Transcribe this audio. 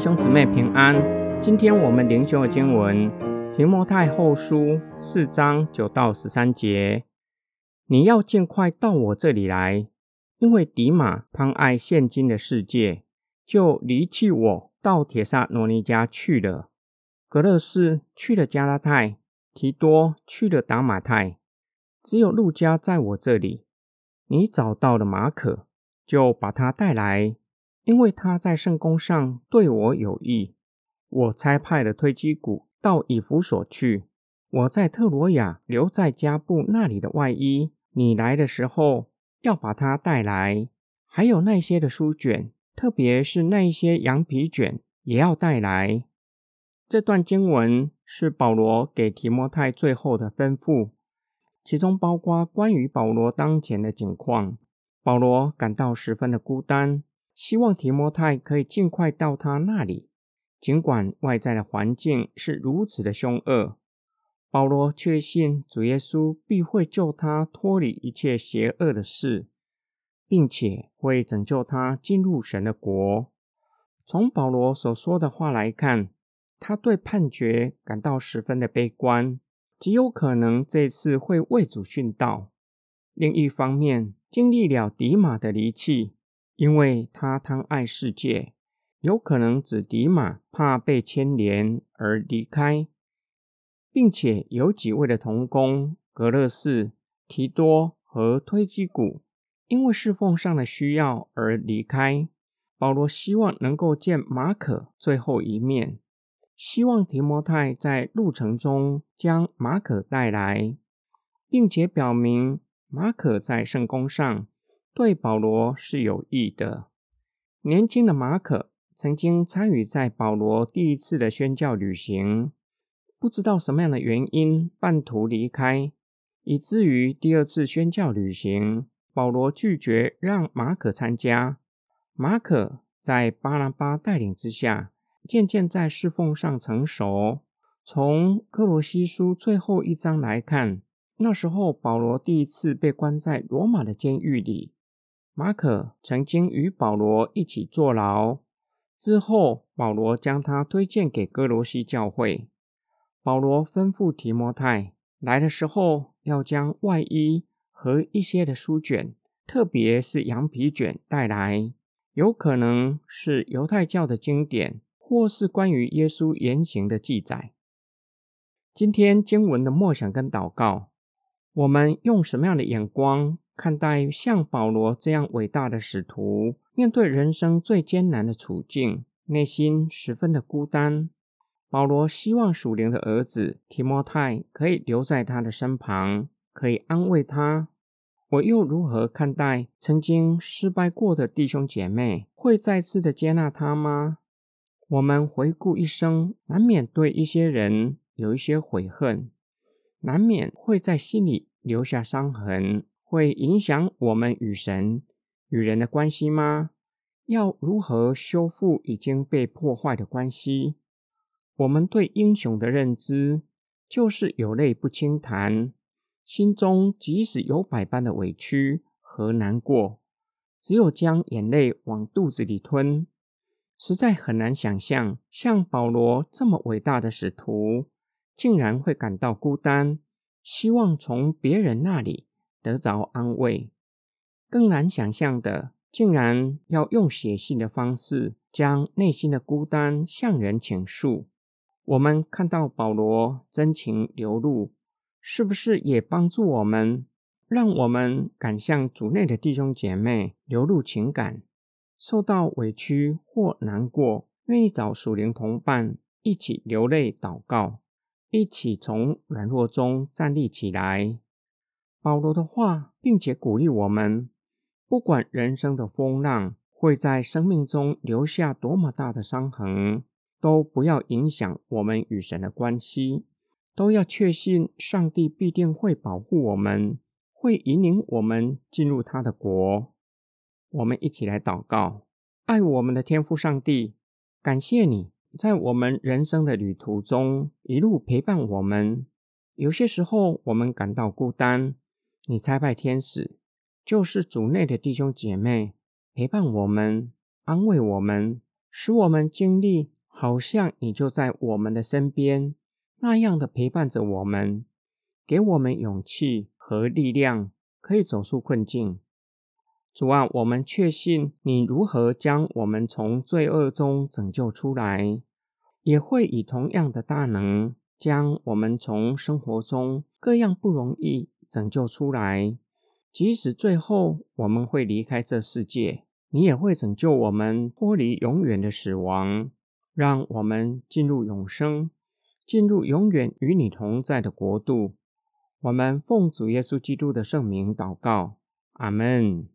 兄姊妹平安。今天我们灵修的经文《提摩太后书》四章九到十三节。你要尽快到我这里来，因为迪马贪爱现今的世界，就离弃我，到铁萨罗尼家去了。格勒斯去了加拉太，提多去了达马太，只有路加在我这里。你找到了马可，就把他带来。因为他在圣宫上对我有益，我差派了推基谷到以弗所去。我在特罗亚留在加布那里的外衣，你来的时候要把它带来。还有那些的书卷，特别是那一些羊皮卷，也要带来。这段经文是保罗给提摩太最后的吩咐，其中包括关于保罗当前的境况。保罗感到十分的孤单。希望提摩太可以尽快到他那里，尽管外在的环境是如此的凶恶，保罗确信主耶稣必会救他脱离一切邪恶的事，并且会拯救他进入神的国。从保罗所说的话来看，他对判决感到十分的悲观，极有可能这次会为主殉道。另一方面，经历了迪马的离弃。因为他贪爱世界，有可能指迪马怕被牵连而离开，并且有几位的同工格勒士、提多和推基古因为侍奉上的需要而离开。保罗希望能够见马可最后一面，希望提摩太在路程中将马可带来，并且表明马可在圣宫上。对保罗是有益的。年轻的马可曾经参与在保罗第一次的宣教旅行，不知道什么样的原因半途离开，以至于第二次宣教旅行，保罗拒绝让马可参加。马可在巴拉巴带领之下，渐渐在侍奉上成熟。从克罗西书最后一章来看，那时候保罗第一次被关在罗马的监狱里。马可曾经与保罗一起坐牢，之后保罗将他推荐给哥罗西教会。保罗吩咐提摩太来的时候要将外衣和一些的书卷，特别是羊皮卷带来，有可能是犹太教的经典，或是关于耶稣言行的记载。今天经文的默想跟祷告，我们用什么样的眼光？看待像保罗这样伟大的使徒，面对人生最艰难的处境，内心十分的孤单。保罗希望属灵的儿子提摩太可以留在他的身旁，可以安慰他。我又如何看待曾经失败过的弟兄姐妹？会再次的接纳他吗？我们回顾一生，难免对一些人有一些悔恨，难免会在心里留下伤痕。会影响我们与神与人的关系吗？要如何修复已经被破坏的关系？我们对英雄的认知就是有泪不轻弹，心中即使有百般的委屈和难过，只有将眼泪往肚子里吞。实在很难想象，像保罗这么伟大的使徒，竟然会感到孤单，希望从别人那里。得着安慰，更难想象的，竟然要用写信的方式将内心的孤单向人倾诉。我们看到保罗真情流露，是不是也帮助我们，让我们敢向主内的弟兄姐妹流露情感？受到委屈或难过，愿意找属灵同伴一起流泪祷告，一起从软弱中站立起来。保罗的话，并且鼓励我们，不管人生的风浪会在生命中留下多么大的伤痕，都不要影响我们与神的关系，都要确信上帝必定会保护我们，会引领我们进入他的国。我们一起来祷告，爱我们的天父上帝，感谢你在我们人生的旅途中一路陪伴我们。有些时候，我们感到孤单。你差派天使，就是主内的弟兄姐妹陪伴我们、安慰我们，使我们经历好像你就在我们的身边那样的陪伴着我们，给我们勇气和力量，可以走出困境。主啊，我们确信你如何将我们从罪恶中拯救出来，也会以同样的大能将我们从生活中各样不容易拯救出来。即使最后我们会离开这世界，你也会拯救我们脱离永远的死亡，让我们进入永生，进入永远与你同在的国度。我们奉主耶稣基督的圣名祷告，阿门。